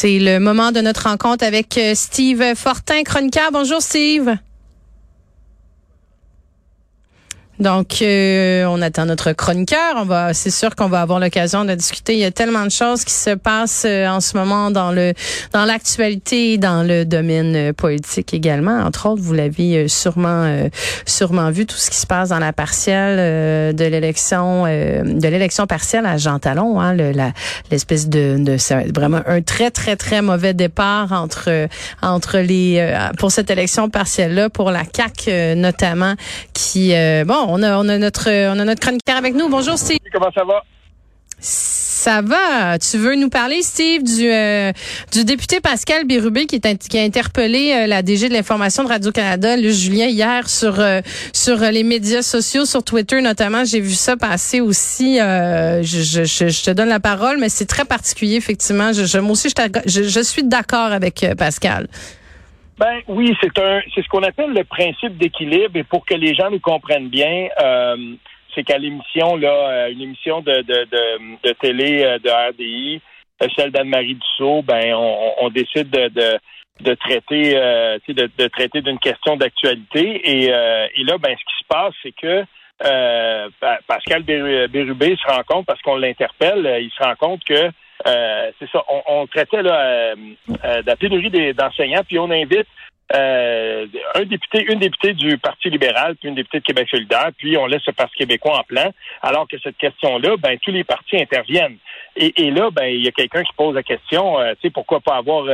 C'est le moment de notre rencontre avec euh, Steve Fortin, chroniqueur. Bonjour Steve. Donc, euh, on attend notre chroniqueur. On va, c'est sûr qu'on va avoir l'occasion de discuter. Il y a tellement de choses qui se passent euh, en ce moment dans le dans l'actualité, dans le domaine euh, politique également. Entre autres, vous l'avez sûrement sûrement vu tout ce qui se passe dans la partielle de l'élection de l'élection partielle à Jean Talon. Hein, le, la, l'espèce de, de c'est vraiment un très très très mauvais départ entre entre les pour cette élection partielle là pour la CAC notamment qui bon on a, on a notre, on a notre chroniqueur avec nous. Bonjour, Steve. Comment ça va? Ça va. Tu veux nous parler, Steve, du, euh, du député Pascal Bérubé qui, est, qui a interpellé euh, la DG de l'information de Radio-Canada, le Julien, hier sur, euh, sur les médias sociaux, sur Twitter notamment. J'ai vu ça passer aussi. Je, je, je, te donne la parole, mais c'est très particulier, effectivement. Je, moi aussi, je, je suis d'accord avec Pascal. Ben oui, c'est un, c'est ce qu'on appelle le principe d'équilibre. Et pour que les gens nous comprennent bien, euh, c'est qu'à l'émission là, euh, une émission de de, de, de télé euh, de RDI, celle d'Anne-Marie Dussault, ben on, on décide de, de de traiter de, de, traiter d'une question d'actualité et, et là ben ce qui se passe c'est que Pascal Bérubé se rend compte parce qu'on l'interpelle il se rend compte que euh, c'est ça, on, traitait là, euh, euh, de la pénurie d'enseignants, puis on invite un député, une députée du Parti libéral, puis une députée de Québec solidaire, puis on laisse le Parti québécois en plan, alors que cette question-là, ben tous les partis interviennent. Et, là, ben il y a quelqu'un qui pose la question, tu sais, pourquoi pas avoir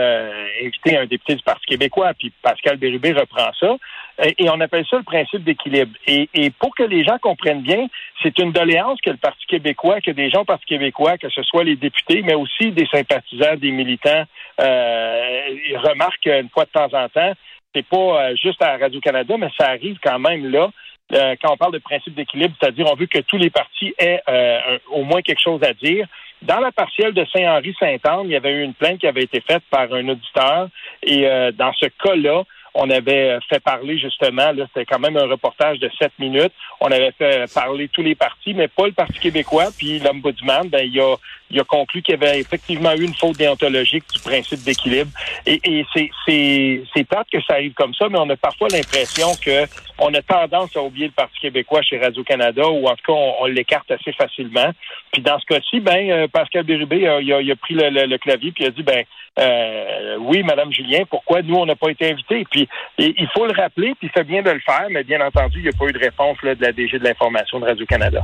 invité un député du Parti québécois, puis Pascal Bérubé reprend ça. Et on appelle ça le principe d'équilibre. Et, pour que les gens comprennent bien, c'est une doléance que le Parti québécois, que des gens au Parti québécois, que ce soit les députés, mais aussi des sympathisants, des militants, euh, remarquent une fois de temps en temps. C'est pas euh, juste à Radio-Canada, mais ça arrive quand même là. Euh, quand on parle de principe d'équilibre, c'est-à-dire on veut que tous les partis aient euh, au moins quelque chose à dire. Dans la partielle de Saint-Henri-Saint-Anne, il y avait eu une plainte qui avait été faite par un auditeur et dans ce cas-là, on avait euh, fait parler justement, là, c'était quand même un reportage de sept minutes. On avait fait parler tous les partis, mais pas le Parti québécois. Puis l'Ombudsman, ben, il a, il a conclu qu'il y avait effectivement eu une faute déontologique du principe d'équilibre. Et, et c'est, plate que ça arrive comme ça, mais on a parfois l'impression que on a tendance à oublier le Parti québécois chez Radio-Canada, ou en tout cas, on, l'écarte assez facilement. Puis dans ce cas-ci, ben, euh, Pascal Bérubé, a, il, a, il pris le, clavier puis il a dit, ben, euh, oui, Madame Julien, pourquoi nous, on n'a pas été invités? Puis il faut le rappeler, puis c'est bien de le faire, mais bien entendu, il n'y a pas eu de réponse de la DG de l'information de Radio-Canada.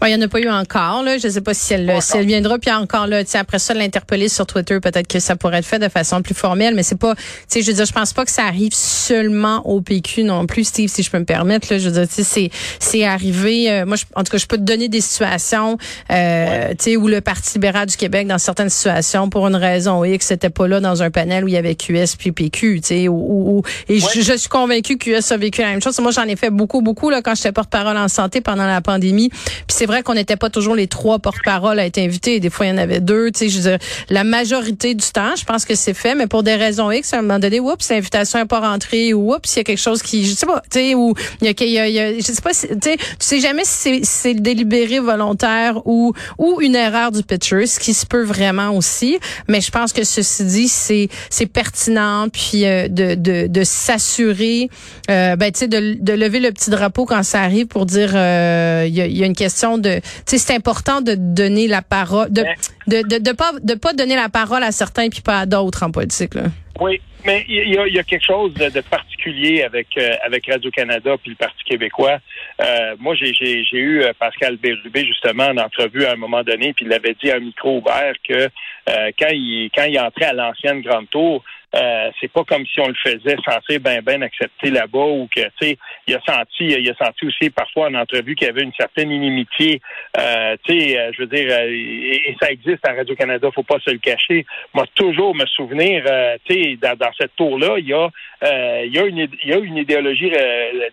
Bon, il n'y en a pas eu encore. Là. Je ne sais pas si elle, si elle viendra. Puis encore là, après ça, l'interpeller sur Twitter, peut-être que ça pourrait être fait de façon plus formelle. Mais c'est pas, tu sais, je veux dire, je pense pas que ça arrive seulement au PQ non plus, Steve, si je peux me permettre. Là, je veux dire, c'est, c'est arrivé. Euh, moi, je, en tout cas, je peux te donner des situations, euh, tu sais, où le Parti libéral du Québec, dans certaines situations, pour une raison X, c'était pas là dans un panel où il y avait QS puis PQ, tu sais, ou, et je, suis convaincu que QS a vécu la même chose. Moi, j'en ai fait beaucoup, beaucoup là quand j'étais porte-parole en santé pendant la pandémie c'est vrai qu'on n'était pas toujours les trois porte-parole à être invités. Des fois, il y en avait deux. Tu sais, je veux dire, la majorité du temps, je pense que c'est fait, mais pour des raisons X, à un moment donné, oups, l'invitation n'est pas rentrée, ou oups, il y a quelque chose qui, je sais pas, tu sais, ou il y a, y a, je sais pas, tu sais, tu sais jamais si c'est délibéré, volontaire ou ou une erreur du pitcher, ce qui se peut vraiment aussi. Mais je pense que ceci dit, c'est c'est pertinent, puis euh, de de, de s'assurer, euh, ben tu sais, de, de lever le petit drapeau quand ça arrive pour dire, euh, il y, a, y a une question de, c'est important de donner la parole, de, de, de, de, pas, de pas donner la parole à certains puis pas à d'autres en politique, là. Oui, mais il y a, y a, quelque chose de, particulier avec euh, avec Radio Canada puis le Parti québécois. Euh, moi, j'ai eu euh, Pascal Bérubé justement en entrevue à un moment donné, puis il avait dit à un micro ouvert que quand il quand il entrait à l'ancienne Grande Tour, euh, c'est pas comme si on le faisait censé ben ben accepter là-bas ou que tu sais il a senti il a senti aussi parfois en entrevue qu'il y avait une certaine inimitié euh, tu sais euh, je veux dire et, ça existe à Radio Canada faut pas se le cacher moi toujours me souvenir tu sais cette tour là il y a une idéologie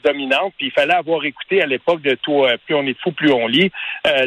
dominante puis il fallait avoir écouté à l'époque de tout plus on est fou plus on lit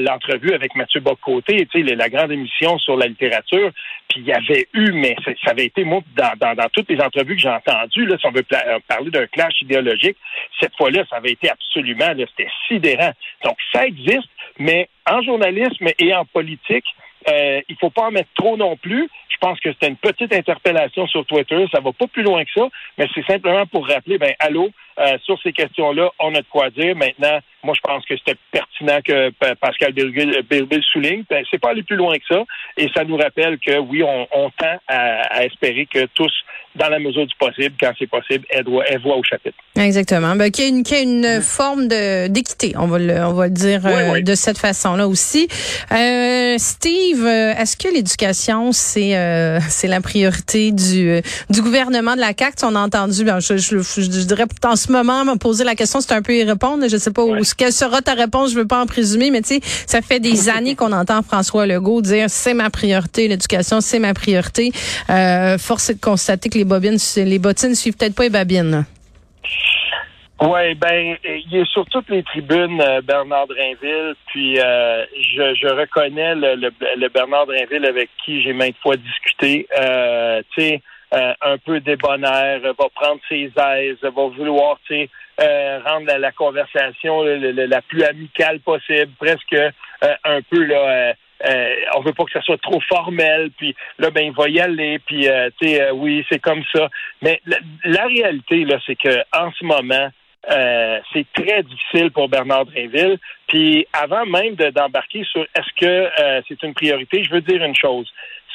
l'entrevue avec Mathieu Bocoté la grande émission sur la littérature puis il y avait eu mais ça avait été moi dans dans, toutes les entrevues que j'ai entendues, là, si on veut euh, parler d'un clash idéologique, cette fois-là, ça avait été absolument, c'était sidérant. Donc, ça existe, mais en journalisme et en politique, Euh, il faut pas en mettre trop non plus. Je pense que c'était une petite interpellation sur Twitter. Ça va pas plus loin que ça, mais c'est simplement pour rappeler, ben allô, euh, sur ces questions-là, on a de quoi dire. Maintenant, moi, je pense que c'était pertinent que Pascal Birbil souligne. Ben, c'est pas aller plus loin que ça. Et ça nous rappelle que oui, on, tend à, espérer que tous, dans la mesure du possible, quand c'est possible, aient voix, au chapitre. Exactement. Ben, qu'il y ait une, forme de d'équité, on va le, on va le dire euh, de cette façon-là aussi. Euh, Steve, est-ce que l'éducation, c'est c'est la priorité du, du gouvernement de la CAQ? On a entendu, ben, je, je, je, je dirais en ce moment, me poser la question, c'est un peu y répondre. Je sais pas où, quelle sera ta réponse, je veux pas en présumer, mais tu sais, ça fait des années qu'on entend François Legault dire c'est ma priorité, l'éducation, c'est ma priorité. Euh, force est de constater que les bobines, les bottines suivent peut-être pas les babines. Oui, ben, il est sur toutes les tribunes, euh, Bernard Drinville, puis euh, je, je, reconnais le, le, Bernard Drinville avec qui j'ai maintes fois discuté. Euh, tu sais, euh, un peu débonnaire, va prendre ses aises, va vouloir euh, rendre la, conversation la plus amicale possible, presque euh, un peu là. Euh, on veut pas que ça soit trop formel, puis là, ben il va y aller, puis tu sais, oui, c'est comme ça. Mais la, réalité là, c'est que en ce moment, c'est très difficile pour Bernard Drinville. Puis avant même d'embarquer sur est-ce que c'est une priorité, je veux dire une chose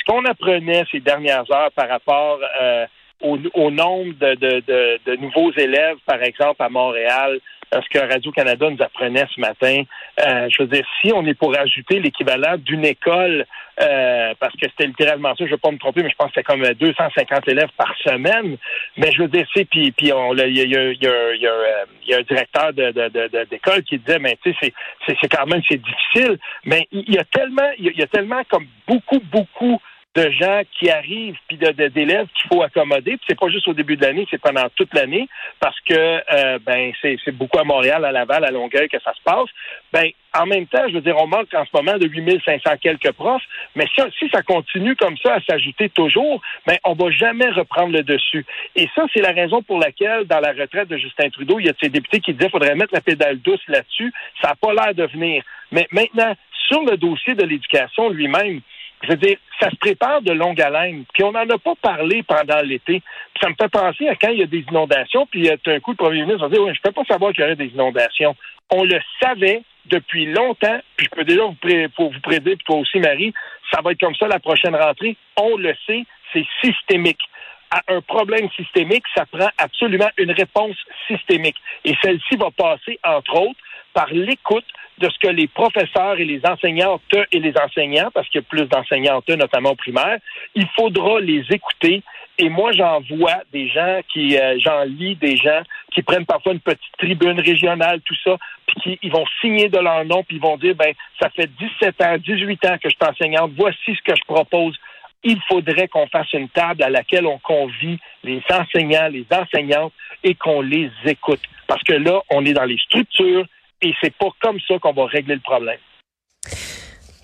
qu'on apprenait ces dernières heures par rapport euh, au, nombre de, nouveaux élèves, par exemple, à Montréal, ce que Radio-Canada nous apprenait ce matin, euh, je veux dire, si on est pour ajouter l'équivalent d'une école, euh, parce que c'était littéralement ça, je ne veux pas me tromper, mais je pense que c'était comme 250 élèves par semaine, mais je veux dire, c'est, puis, puis il y a, y, y, a, un directeur d'école qui disait, mais tu sais, c'est quand même, c'est difficile, mais il y a tellement, il y a tellement comme beaucoup, beaucoup de gens qui arrivent puis d'élèves qu'il faut accommoder. Puis c'est pas juste au début de l'année, c'est pendant toute l'année parce que euh, ben c'est beaucoup à Montréal, à Laval, à Longueuil que ça se passe. Ben en même temps, je veux dire, on manque en ce moment de 8500 quelques profs, mais si, si ça continue comme ça à s'ajouter toujours, ben on va jamais reprendre le dessus. Et ça, c'est la raison pour laquelle, dans la retraite de Justin Trudeau, il y a de ces députés qui disaient faudrait mettre la pédale douce là-dessus. Ça n'a pas l'air de venir. Mais maintenant, sur le dossier de l'éducation lui-même, je veux dire, ça se prépare de longue haleine. Puis on n'en a pas parlé pendant l'été. Ça me fait penser à quand il y a des inondations, puis tout un coup, le premier ministre va dire, ouais, je peux pas savoir qu'il y aurait des inondations. On le savait depuis longtemps, puis je peux déjà vous, pour vous prédire, puis toi aussi, Marie, ça va être comme ça la prochaine rentrée. On le sait, c'est systémique. À un problème systémique, ça prend absolument une réponse systémique. Et celle-ci va passer, entre autres, par l'écoute de ce que les professeurs et les enseignantes et les enseignants, parce qu'il y a plus d'enseignantes, notamment au primaire, il faudra les écouter. Et moi, j'en vois des gens qui, euh, j'en lis des gens qui prennent parfois une petite tribune régionale, tout ça, puis qui ils vont signer de leur nom, puis ils vont dire, ben, ça fait 17 ans, 18 ans que je suis enseignante, voici ce que je propose. Il faudrait qu'on fasse une table à laquelle on convie les enseignants, les enseignantes et qu'on les écoute. Parce que là, on est dans les structures, et c'est pas comme ça qu'on va régler le problème.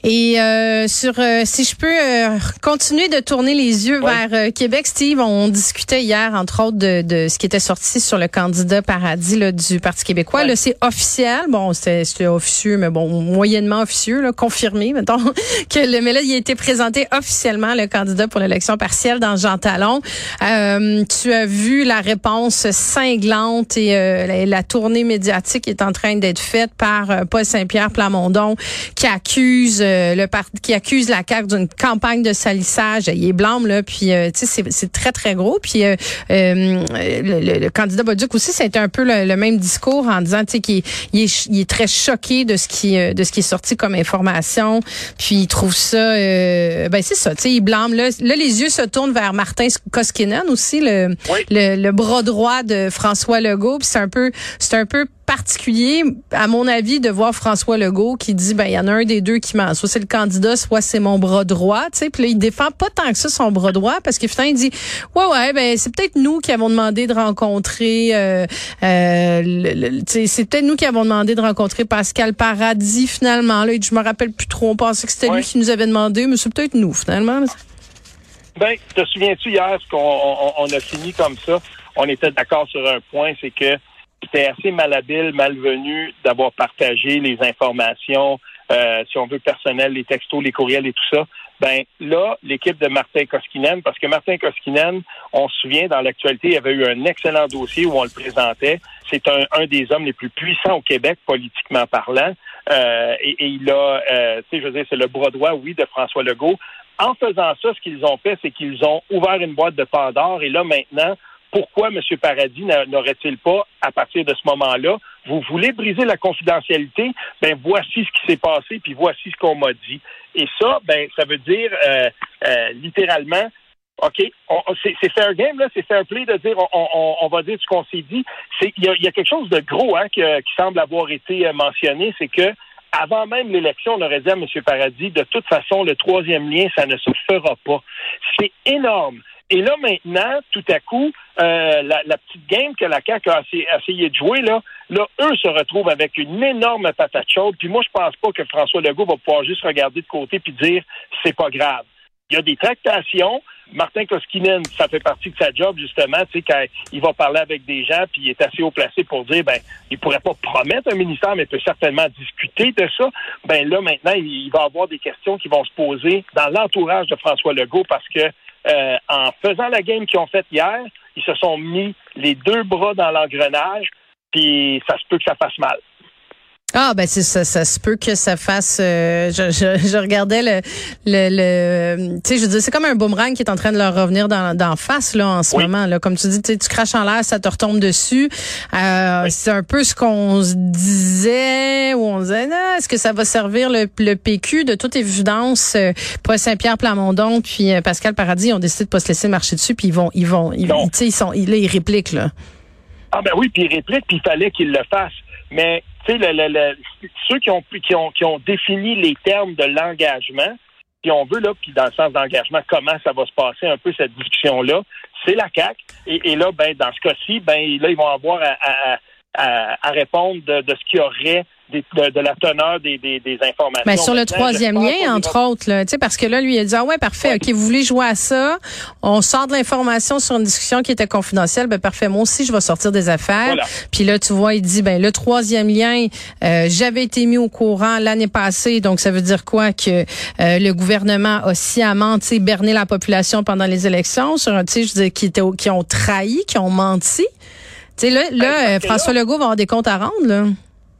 Et euh, sur, euh, si je peux euh, continuer de tourner les yeux vers Québec, Steve, on discutait hier entre autres de, de, ce qui était sorti sur le candidat paradis là, du Parti québécois. Là, c'est officiel. Bon, c'était officieux, mais bon, moyennement officieux, là, confirmé, mettons. Que le, mais là, il a été présenté officiellement le candidat pour l'élection partielle dans Jean Talon. tu as vu la réponse cinglante et la, la, tournée médiatique qui est en train d'être faite par Paul Saint-Pierre Plamondon, qui accuse le parti qui accuse la CAQ d'une campagne de salissage. Il est blanc là, puis euh, tu sais c'est très très gros. Puis euh, euh, le, candidat Bauduc aussi, c'était un peu le, même discours en disant tu sais qu'il est, très choqué de ce qui de ce qui est sorti comme information. Puis il trouve ça, ben c'est ça, tu sais il blâme là, là les yeux se tournent vers Martin Koskinen aussi le, le, bras droit de François Legault. Puis c'est un peu c'est un peu particulier, à mon avis, de voir François Legault qui dit, ben il y en a un des deux qui ment. Soit c'est le candidat, soit c'est mon bras droit. Tu sais, puis là, il défend pas tant que ça son bras droit parce que finalement il dit, ouais ouais, ben c'est peut-être nous qui avons demandé de rencontrer, euh, euh, c'est peut-être nous qui avons demandé de rencontrer Pascal Paradis finalement. Là, je me rappelle plus trop. On pensait que c'était lui qui nous avait demandé, mais c'est peut-être nous finalement. Ben, te souviens-tu hier qu'on on a fini comme ça? On était d'accord sur un point, c'est que c'était assez malhabile, malvenu d'avoir partagé les informations euh, si on veut, personnel, les textos, les courriels et tout ça. Ben là, l'équipe de Martin Koskinen, parce que Martin Koskinen, on se souvient, dans l'actualité, il avait eu un excellent dossier où on le présentait. C'est un, un des hommes les plus puissants au Québec, politiquement parlant. Euh, et, il a, euh, tu sais, je veux dire, c'est le bras oui, de François Legault. En faisant ça, ce qu'ils ont fait, c'est qu'ils ont ouvert une boîte de Pandore. Et là, maintenant, pourquoi M. Paradis n'aurait-il pas, à partir de ce moment-là, vous voulez briser la confidentialité, ben voici ce qui s'est passé, puis voici ce qu'on m'a dit. Et ça, ben ça veut dire euh, euh, littéralement, OK, c'est fair game, là, c'est fair play de dire on, va dire ce qu'on s'est dit. Il y a, quelque chose de gros hein, qui, semble avoir été euh, mentionné, c'est que avant même l'élection, on aurait dit à M. Paradis, de toute façon, le troisième lien, ça ne se fera pas. C'est énorme. Et là, maintenant, tout à coup, euh, la, petite game que la CAQ a essayé de jouer, là, là, eux se retrouvent avec une énorme patate chaude. Puis moi, je pense pas que François Legault va pouvoir juste regarder de côté puis dire c'est pas grave. Il y a des tractations. Martin Koskinen, ça fait partie de sa job, justement, tu sais, quand il va parler avec des gens, puis il est assez haut placé pour dire, ben, il pourrait pas promettre un ministère, mais peut certainement discuter de ça. Ben là, maintenant, il va avoir des questions qui vont se poser dans l'entourage de François Legault parce que euh, en faisant la game qu'ils ont faite hier, ils se sont mis les deux bras dans l'engrenage, puis ça se peut que ça fasse mal. Ah ben c'est ça, ça se peut que ça fasse. Euh, je, je, je, regardais le, le, le tu sais, je dis c'est comme un boomerang qui est en train de leur revenir dans, dans face là en ce moment là. Comme tu dis, tu craches en l'air, ça te retombe dessus. Euh, C'est un peu ce qu'on se disait où on disait, est-ce que ça va servir le, le PQ de toute évidence euh, Paul Saint-Pierre Plamondon puis euh, Pascal Paradis ont décidé de pas se laisser marcher dessus puis ils vont, ils vont, ils, tu sais, ils sont, là ils répliquent là. Ah ben oui, puis ils répliquent puis il fallait qu'ils le fassent, mais tu sais, ceux qui ont, qui, ont, qui ont défini les termes de l'engagement, si on veut, là, puis dans le sens d'engagement, comment ça va se passer un peu cette discussion-là, c'est la CAC. Et, là, ben, dans ce cas-ci, ben, là, ils vont avoir à, à, répondre de, de ce qu'il y de, la teneur des, des, informations. Mais sur le troisième lien, entre autres, là, parce que là, lui, il a dit, ah ouais, parfait, OK, vous voulez jouer à ça, on sort de l'information sur une discussion qui était confidentielle, ben parfait, moi aussi, je vais sortir des affaires. Puis là, tu vois, il dit, ben le troisième lien, euh, j'avais été mis au courant l'année passée, donc ça veut dire quoi? Que euh, le gouvernement a sciemment, tu sais, berné la population pendant les élections, sur un, tu sais, qui, qui ont trahi, qui ont menti. Tu sais, là, là ben, François Legault va avoir des comptes à rendre, là.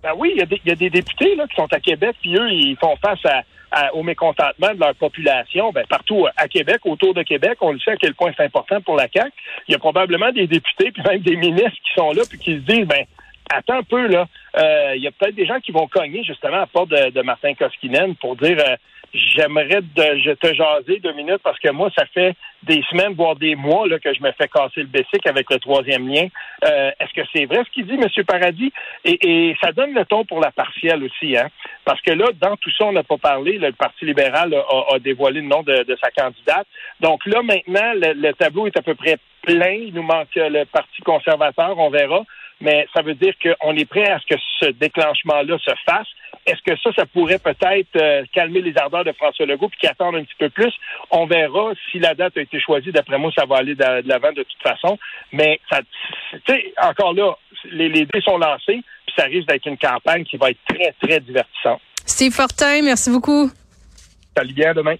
Ben oui, il y, a des, députés là, qui sont à Québec, puis eux, ils font face à, au mécontentement de leur population. Ben, partout à Québec, autour de Québec, on le sait à quel point c'est important pour la CAQ. Il y a probablement des députés, puis même des ministres qui sont là, puis qui se disent, ben, attends un peu, là, il y a peut-être des gens qui vont cogner justement à part de, Martin Koskinen pour dire euh, j'aimerais de, te jaser deux minutes parce que moi, ça fait des semaines, voire des mois là, que je me fais casser le bessic avec le troisième lien. Euh, est-ce que c'est vrai ce qu'il dit, M. Paradis? Et, ça donne le ton pour la partielle aussi, hein? Parce que là, dans tout ça, on n'a pas parlé. le Parti libéral a, dévoilé le nom de, sa candidate. Donc là, maintenant, le tableau est à peu près plein. Il nous manque le Parti conservateur, on verra mais ça veut dire qu'on est prêt à ce que ce déclenchement-là se fasse. Est-ce que ça, ça pourrait peut-être euh, calmer les ardeurs de François Legault puis qu'il attende un petit peu plus? On verra si la date a été choisie. D'après moi, ça va aller de, l'avant de toute façon. Mais ça, encore là, les, les dés sont lancés, puis ça risque d'être une campagne qui va être très, très divertissante. Steve Fortin, merci beaucoup. Salut bien demain.